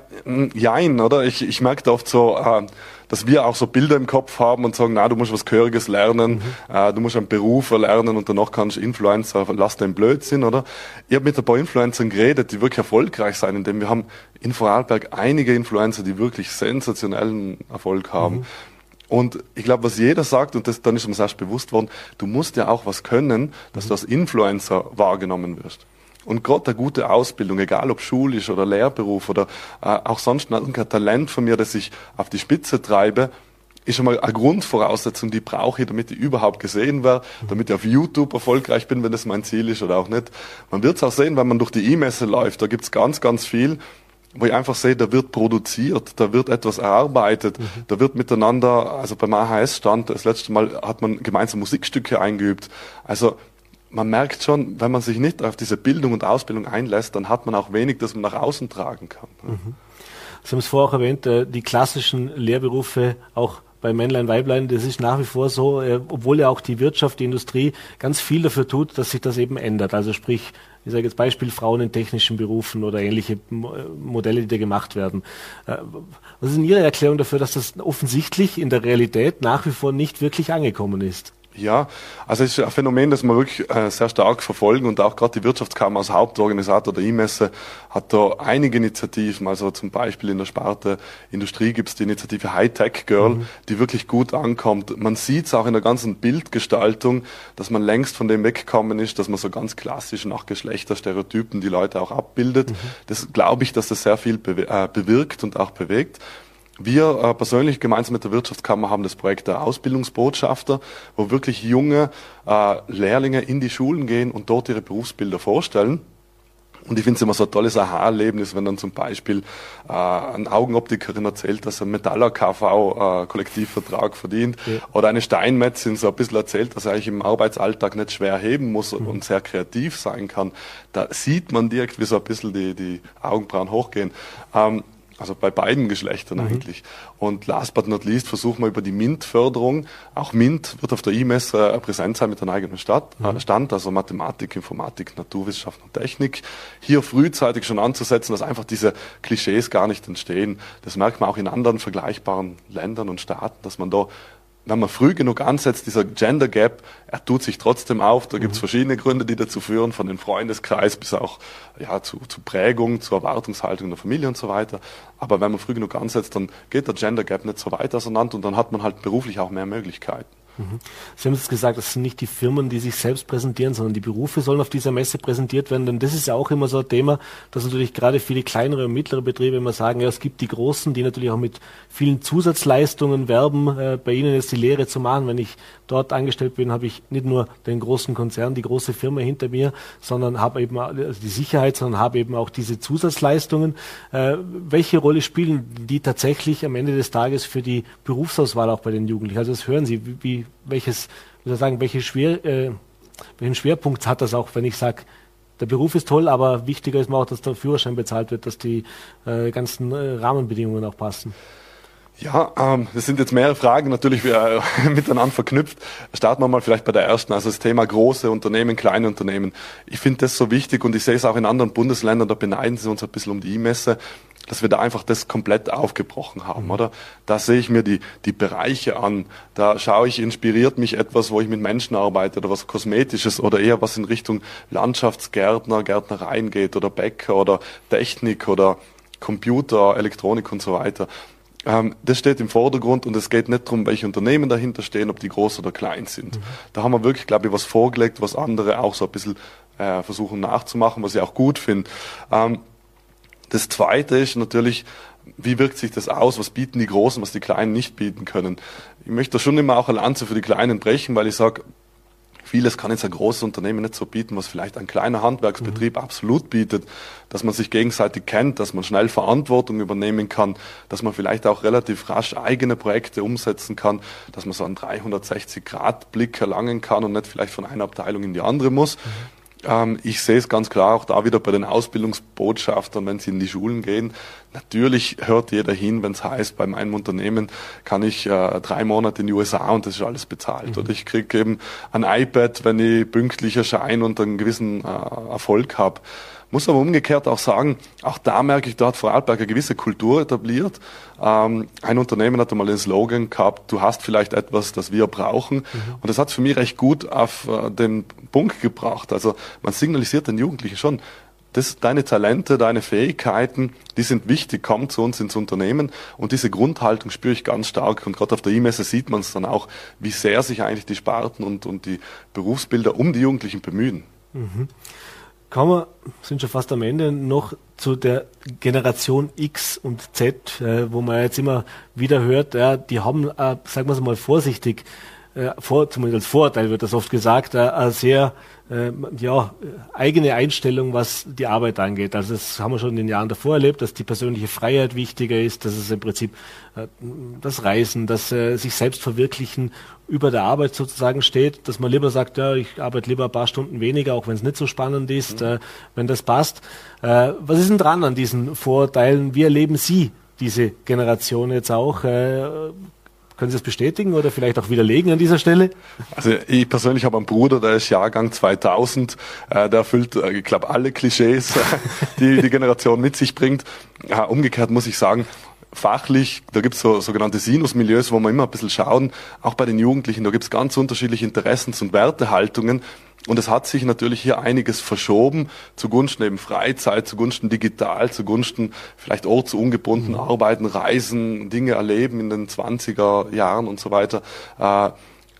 jein, oder? Ich, ich merke da oft so, äh, dass wir auch so Bilder im Kopf haben und sagen, na, du musst was Gehöriges lernen, mhm. äh, du musst einen Beruf erlernen und danach kannst du Influencer, lass den Blödsinn, oder? Ich habe mit ein paar Influencern geredet, die wirklich erfolgreich sein, indem wir haben in Vorarlberg einige Influencer, die wirklich sensationellen Erfolg haben. Mhm. Und ich glaube, was jeder sagt, und das, dann ist uns erst bewusst worden, du musst ja auch was können, dass mhm. du als Influencer wahrgenommen wirst. Und gerade eine gute Ausbildung, egal ob schulisch oder Lehrberuf oder äh, auch sonst ein Talent von mir, das ich auf die Spitze treibe, ist schon mal eine Grundvoraussetzung, die brauche ich, damit ich überhaupt gesehen werde, damit ich auf YouTube erfolgreich bin, wenn das mein Ziel ist oder auch nicht. Man wird es auch sehen, wenn man durch die E-Messe läuft, da gibt's ganz, ganz viel, wo ich einfach sehe, da wird produziert, da wird etwas erarbeitet, mhm. da wird miteinander, also beim AHS-Stand, das letzte Mal hat man gemeinsam Musikstücke eingeübt. Also man merkt schon, wenn man sich nicht auf diese Bildung und Ausbildung einlässt, dann hat man auch wenig, das man nach außen tragen kann. Mhm. Sie haben es vorher auch erwähnt, äh, die klassischen Lehrberufe, auch bei Männlein, Weiblein, das ist nach wie vor so, äh, obwohl ja auch die Wirtschaft, die Industrie ganz viel dafür tut, dass sich das eben ändert. Also sprich, ich sage jetzt Beispiel Frauen in technischen Berufen oder ähnliche Modelle, die da gemacht werden. Was ist denn Ihre Erklärung dafür, dass das offensichtlich in der Realität nach wie vor nicht wirklich angekommen ist? Ja, also es ist ein Phänomen, das wir wirklich äh, sehr stark verfolgen und auch gerade die Wirtschaftskammer als Hauptorganisator der E-Messe hat da einige Initiativen. Also zum Beispiel in der Sparte Industrie gibt es die Initiative Hightech Girl, mhm. die wirklich gut ankommt. Man sieht es auch in der ganzen Bildgestaltung, dass man längst von dem weggekommen ist, dass man so ganz klassisch nach Geschlechterstereotypen die Leute auch abbildet. Mhm. Das glaube ich, dass das sehr viel äh, bewirkt und auch bewegt. Wir äh, persönlich gemeinsam mit der Wirtschaftskammer haben das Projekt der Ausbildungsbotschafter, wo wirklich junge äh, Lehrlinge in die Schulen gehen und dort ihre Berufsbilder vorstellen. Und ich finde es immer so ein tolles Aha-Erlebnis, wenn dann zum Beispiel äh, ein Augenoptikerin erzählt, dass er Metaller KV äh, Kollektivvertrag verdient ja. oder eine Steinmetzin so ein bisschen erzählt, dass er eigentlich im Arbeitsalltag nicht schwer heben muss mhm. und sehr kreativ sein kann. Da sieht man direkt, wie so ein bisschen die, die Augenbrauen hochgehen. Ähm, also bei beiden Geschlechtern mhm. eigentlich. Und last but not least versuchen wir über die MINT-Förderung. Auch MINT wird auf der E-Messe äh, präsent sein mit einem eigenen Stadt, mhm. äh, Stand, also Mathematik, Informatik, Naturwissenschaften und Technik. Hier frühzeitig schon anzusetzen, dass einfach diese Klischees gar nicht entstehen. Das merkt man auch in anderen vergleichbaren Ländern und Staaten, dass man da wenn man früh genug ansetzt, dieser Gender Gap, er tut sich trotzdem auf. Da mhm. gibt es verschiedene Gründe, die dazu führen, von den Freundeskreis bis auch ja, zu, zu Prägung, zur Erwartungshaltung in der Familie und so weiter. Aber wenn man früh genug ansetzt, dann geht der Gender Gap nicht so weit auseinander und dann hat man halt beruflich auch mehr Möglichkeiten. Sie haben es gesagt, das sind nicht die Firmen, die sich selbst präsentieren, sondern die Berufe sollen auf dieser Messe präsentiert werden. Denn das ist ja auch immer so ein Thema, dass natürlich gerade viele kleinere und mittlere Betriebe immer sagen, ja, es gibt die Großen, die natürlich auch mit vielen Zusatzleistungen werben. Äh, bei ihnen ist die Lehre zu machen. Wenn ich dort angestellt bin, habe ich nicht nur den großen Konzern, die große Firma hinter mir, sondern habe eben also die Sicherheit, sondern habe eben auch diese Zusatzleistungen. Äh, welche Rolle spielen die tatsächlich am Ende des Tages für die Berufsauswahl auch bei den Jugendlichen? Also das hören Sie, wie, wie welches, wie soll sagen, welche Schwer, äh, welchen Schwerpunkt hat das auch, wenn ich sage, der Beruf ist toll, aber wichtiger ist mir auch, dass der Führerschein bezahlt wird, dass die äh, ganzen äh, Rahmenbedingungen auch passen. Ja, ähm, das sind jetzt mehrere Fragen natürlich äh, miteinander verknüpft. Starten wir mal vielleicht bei der ersten, also das Thema große Unternehmen, kleine Unternehmen. Ich finde das so wichtig und ich sehe es auch in anderen Bundesländern, da beneiden sie uns ein bisschen um die E-Messe, dass wir da einfach das komplett aufgebrochen haben, mhm. oder? Da sehe ich mir die, die Bereiche an. Da schaue ich, inspiriert mich etwas, wo ich mit Menschen arbeite oder was Kosmetisches oder eher was in Richtung Landschaftsgärtner, Gärtnereien geht oder Bäcker oder Technik oder Computer, Elektronik und so weiter. Ähm, das steht im Vordergrund und es geht nicht darum, welche Unternehmen dahinter stehen, ob die groß oder klein sind. Mhm. Da haben wir wirklich, glaube ich, was vorgelegt, was andere auch so ein bisschen äh, versuchen nachzumachen, was ich auch gut finde. Ähm, das Zweite ist natürlich, wie wirkt sich das aus? Was bieten die Großen, was die Kleinen nicht bieten können? Ich möchte da schon immer auch eine Lanze für die Kleinen brechen, weil ich sage, vieles kann jetzt ein großes Unternehmen nicht so bieten, was vielleicht ein kleiner Handwerksbetrieb mhm. absolut bietet, dass man sich gegenseitig kennt, dass man schnell Verantwortung übernehmen kann, dass man vielleicht auch relativ rasch eigene Projekte umsetzen kann, dass man so einen 360-Grad-Blick erlangen kann und nicht vielleicht von einer Abteilung in die andere muss. Mhm. Ähm, ich sehe es ganz klar auch da wieder bei den Ausbildungsbotschaftern, wenn sie in die Schulen gehen. Natürlich hört jeder hin, wenn es heißt, bei meinem Unternehmen kann ich äh, drei Monate in die USA und das ist alles bezahlt. Mhm. Oder ich kriege eben ein iPad, wenn ich pünktlich erscheine und einen gewissen äh, Erfolg habe. Muss aber umgekehrt auch sagen, auch da merke ich, da hat Vorarlberg eine gewisse Kultur etabliert. Ähm, ein Unternehmen hat einmal den Slogan gehabt, du hast vielleicht etwas, das wir brauchen. Mhm. Und das hat für mich recht gut auf äh, den Punkt gebracht. Also man signalisiert den Jugendlichen schon, das, deine Talente, deine Fähigkeiten, die sind wichtig, komm zu uns ins Unternehmen. Und diese Grundhaltung spüre ich ganz stark. Und gerade auf der E-Messe sieht man es dann auch, wie sehr sich eigentlich die Sparten und, und die Berufsbilder um die Jugendlichen bemühen. Mhm kommen wir, sind schon fast am Ende, noch zu der Generation X und Z, äh, wo man jetzt immer wieder hört, ja, die haben, äh, sagen wir es mal vorsichtig, äh, vor, zumindest als Vorurteil wird das oft gesagt, äh, eine sehr äh, ja, eigene Einstellung, was die Arbeit angeht. Also das haben wir schon in den Jahren davor erlebt, dass die persönliche Freiheit wichtiger ist, dass es im Prinzip äh, das Reisen, das äh, sich selbst verwirklichen über der Arbeit sozusagen steht, dass man lieber sagt, ja, ich arbeite lieber ein paar Stunden weniger, auch wenn es nicht so spannend ist, mhm. äh, wenn das passt. Äh, was ist denn dran an diesen Vorurteilen? Wie erleben Sie diese Generation jetzt auch? Äh, Können Sie das bestätigen oder vielleicht auch widerlegen an dieser Stelle? Also ich persönlich habe einen Bruder, der ist Jahrgang 2000, äh, der erfüllt, äh, ich glaube, alle Klischees, die die Generation mit sich bringt. Umgekehrt muss ich sagen, fachlich, da gibt's so sogenannte Sinusmilieus, wo wir immer ein bisschen schauen, auch bei den Jugendlichen, da gibt's ganz unterschiedliche Interessens- und Wertehaltungen. Und es hat sich natürlich hier einiges verschoben zugunsten eben Freizeit, zugunsten digital, zugunsten vielleicht ortsungebunden mhm. arbeiten, reisen, Dinge erleben in den 20er Jahren und so weiter. Äh,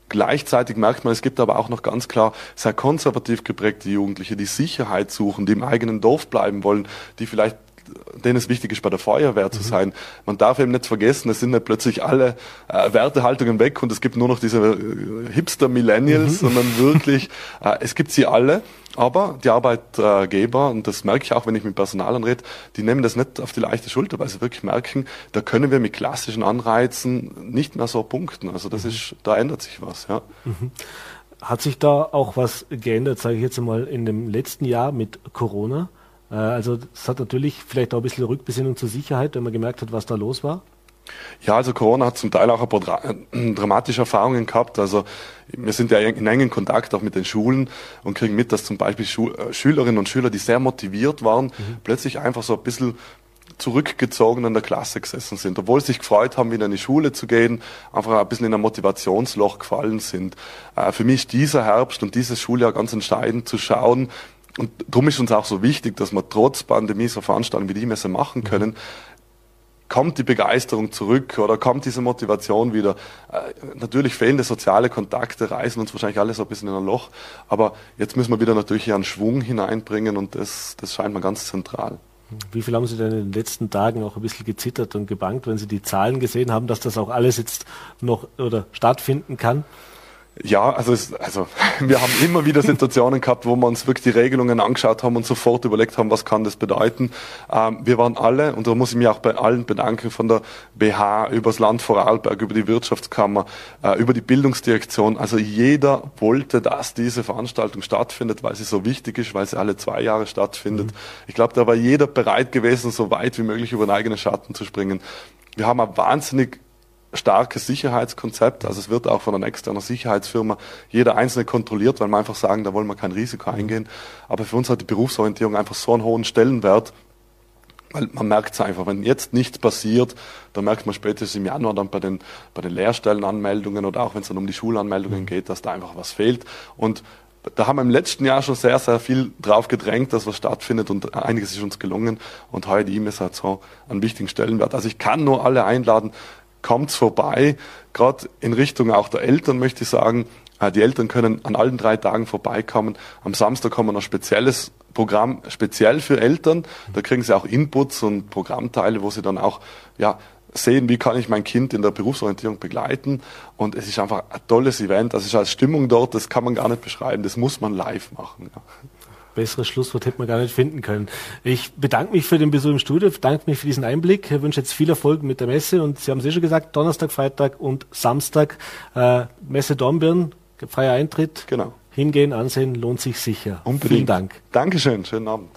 Gleichzeitig merkt man, es gibt aber auch noch ganz klar sehr konservativ geprägte Jugendliche, die Sicherheit suchen, die im eigenen Dorf bleiben wollen, die vielleicht denen es wichtig ist, bei der Feuerwehr zu mhm. sein. Man darf eben nicht vergessen, es sind nicht plötzlich alle äh, Wertehaltungen weg und es gibt nur noch diese äh, Hipster-Millennials, mhm. sondern wirklich, äh, es gibt sie alle. Aber die Arbeitgeber, und das merke ich auch, wenn ich mit Personalern rede, die nehmen das nicht auf die leichte Schulter, weil sie wirklich merken, da können wir mit klassischen Anreizen nicht mehr so punkten. Also das mhm. ist, da ändert sich was, ja. Mhm. Hat sich da auch was geändert, sage ich jetzt einmal, in dem letzten Jahr mit Corona? Äh, also es hat natürlich vielleicht auch ein bisschen Rückbesinnung zur Sicherheit, wenn man gemerkt hat, was da los war. Ja, also Corona hat zum Teil auch ein paar äh, dramatische Erfahrungen gehabt. Also wir sind ja in engen Kontakt auch mit den Schulen und kriegen mit, dass zum Beispiel äh, Schülerinnen und Schüler, die sehr motiviert waren, mhm. plötzlich einfach so ein bisschen zurückgezogen in der Klasse gesessen sind, obwohl sie sich gefreut haben, wieder in die Schule zu gehen, einfach ein bisschen in ein Motivationsloch gefallen sind. Für mich ist dieser Herbst und dieses Schuljahr ganz entscheidend zu schauen, und darum ist uns auch so wichtig, dass wir trotz Pandemie so Veranstaltungen wie die Messe machen können. Kommt die Begeisterung zurück oder kommt diese Motivation wieder? Äh, natürlich fehlende soziale Kontakte reißen uns wahrscheinlich alle so ein bisschen in ein Loch, aber jetzt müssen wir wieder natürlich hier einen Schwung hineinbringen und das, das scheint mir ganz zentral. Wie viel haben Sie denn in den letzten Tagen auch ein bisschen gezittert und gebankt, wenn Sie die Zahlen gesehen haben, dass das auch alles jetzt noch oder stattfinden kann? Ja, also, es, also wir haben immer wieder Situationen gehabt, wo wir uns wirklich die Regelungen angeschaut haben und sofort überlegt haben, was kann das bedeuten. Ähm, wir waren alle, und da muss ich mich auch bei allen bedanken, von der BH über das Land Vorarlberg, über die Wirtschaftskammer, äh, über die Bildungsdirektion. Also jeder wollte, dass diese Veranstaltung stattfindet, weil sie so wichtig ist, weil sie alle zwei Jahre stattfindet. Mhm. Ich glaube, da war jeder bereit gewesen, so weit wie möglich über den eigenen Schatten zu springen. Wir haben ein wahnsinnig starkes Sicherheitskonzept. Also es wird auch von einer externen Sicherheitsfirma jeder einzelne kontrolliert, weil wir einfach sagen, da wollen wir kein Risiko eingehen. Aber für uns hat die Berufsorientierung einfach so einen hohen Stellenwert, weil man merkt es einfach, wenn jetzt nichts passiert, dann merkt man spätestens im Januar dann bei den, bei den Lehrstellenanmeldungen oder auch wenn es dann um die Schulanmeldungen geht, dass da einfach was fehlt. Und da haben wir im letzten Jahr schon sehr, sehr viel drauf gedrängt, dass was stattfindet und einiges ist uns gelungen und heute die E-Mails hat so einen wichtigen Stellenwert. Also ich kann nur alle einladen, kommt's vorbei. Gerade in Richtung auch der Eltern möchte ich sagen, äh, die Eltern können an allen drei Tagen vorbeikommen. Am Samstag kommen noch spezielles Programm speziell für Eltern. Da kriegen sie auch Inputs und Programmteile, wo sie dann auch ja, sehen, wie kann ich mein Kind in der Berufsorientierung begleiten. Und es ist einfach ein tolles Event. Das ist als Stimmung dort, das kann man gar nicht beschreiben. Das muss man live machen. Ja besseres Schlusswort hätte man gar nicht finden können. Ich bedanke mich für den Besuch im Studio, bedanke mich für diesen Einblick, ich wünsche jetzt viel Erfolg mit der Messe und Sie haben es eh schon gesagt, Donnerstag, Freitag und Samstag äh, Messe Dornbirn, freier Eintritt. Genau. Hingehen, ansehen, lohnt sich sicher. Unbedingt. Vielen Dank. Dankeschön, schönen Abend.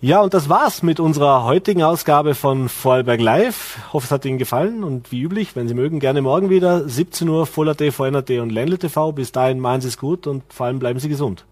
Ja, und das war's mit unserer heutigen Ausgabe von Vorarlberg Live. Ich hoffe, es hat Ihnen gefallen und wie üblich, wenn Sie mögen, gerne morgen wieder 17 Uhr Voller TV, VNRT und Ländle TV. Bis dahin machen Sie es gut und vor allem bleiben Sie gesund.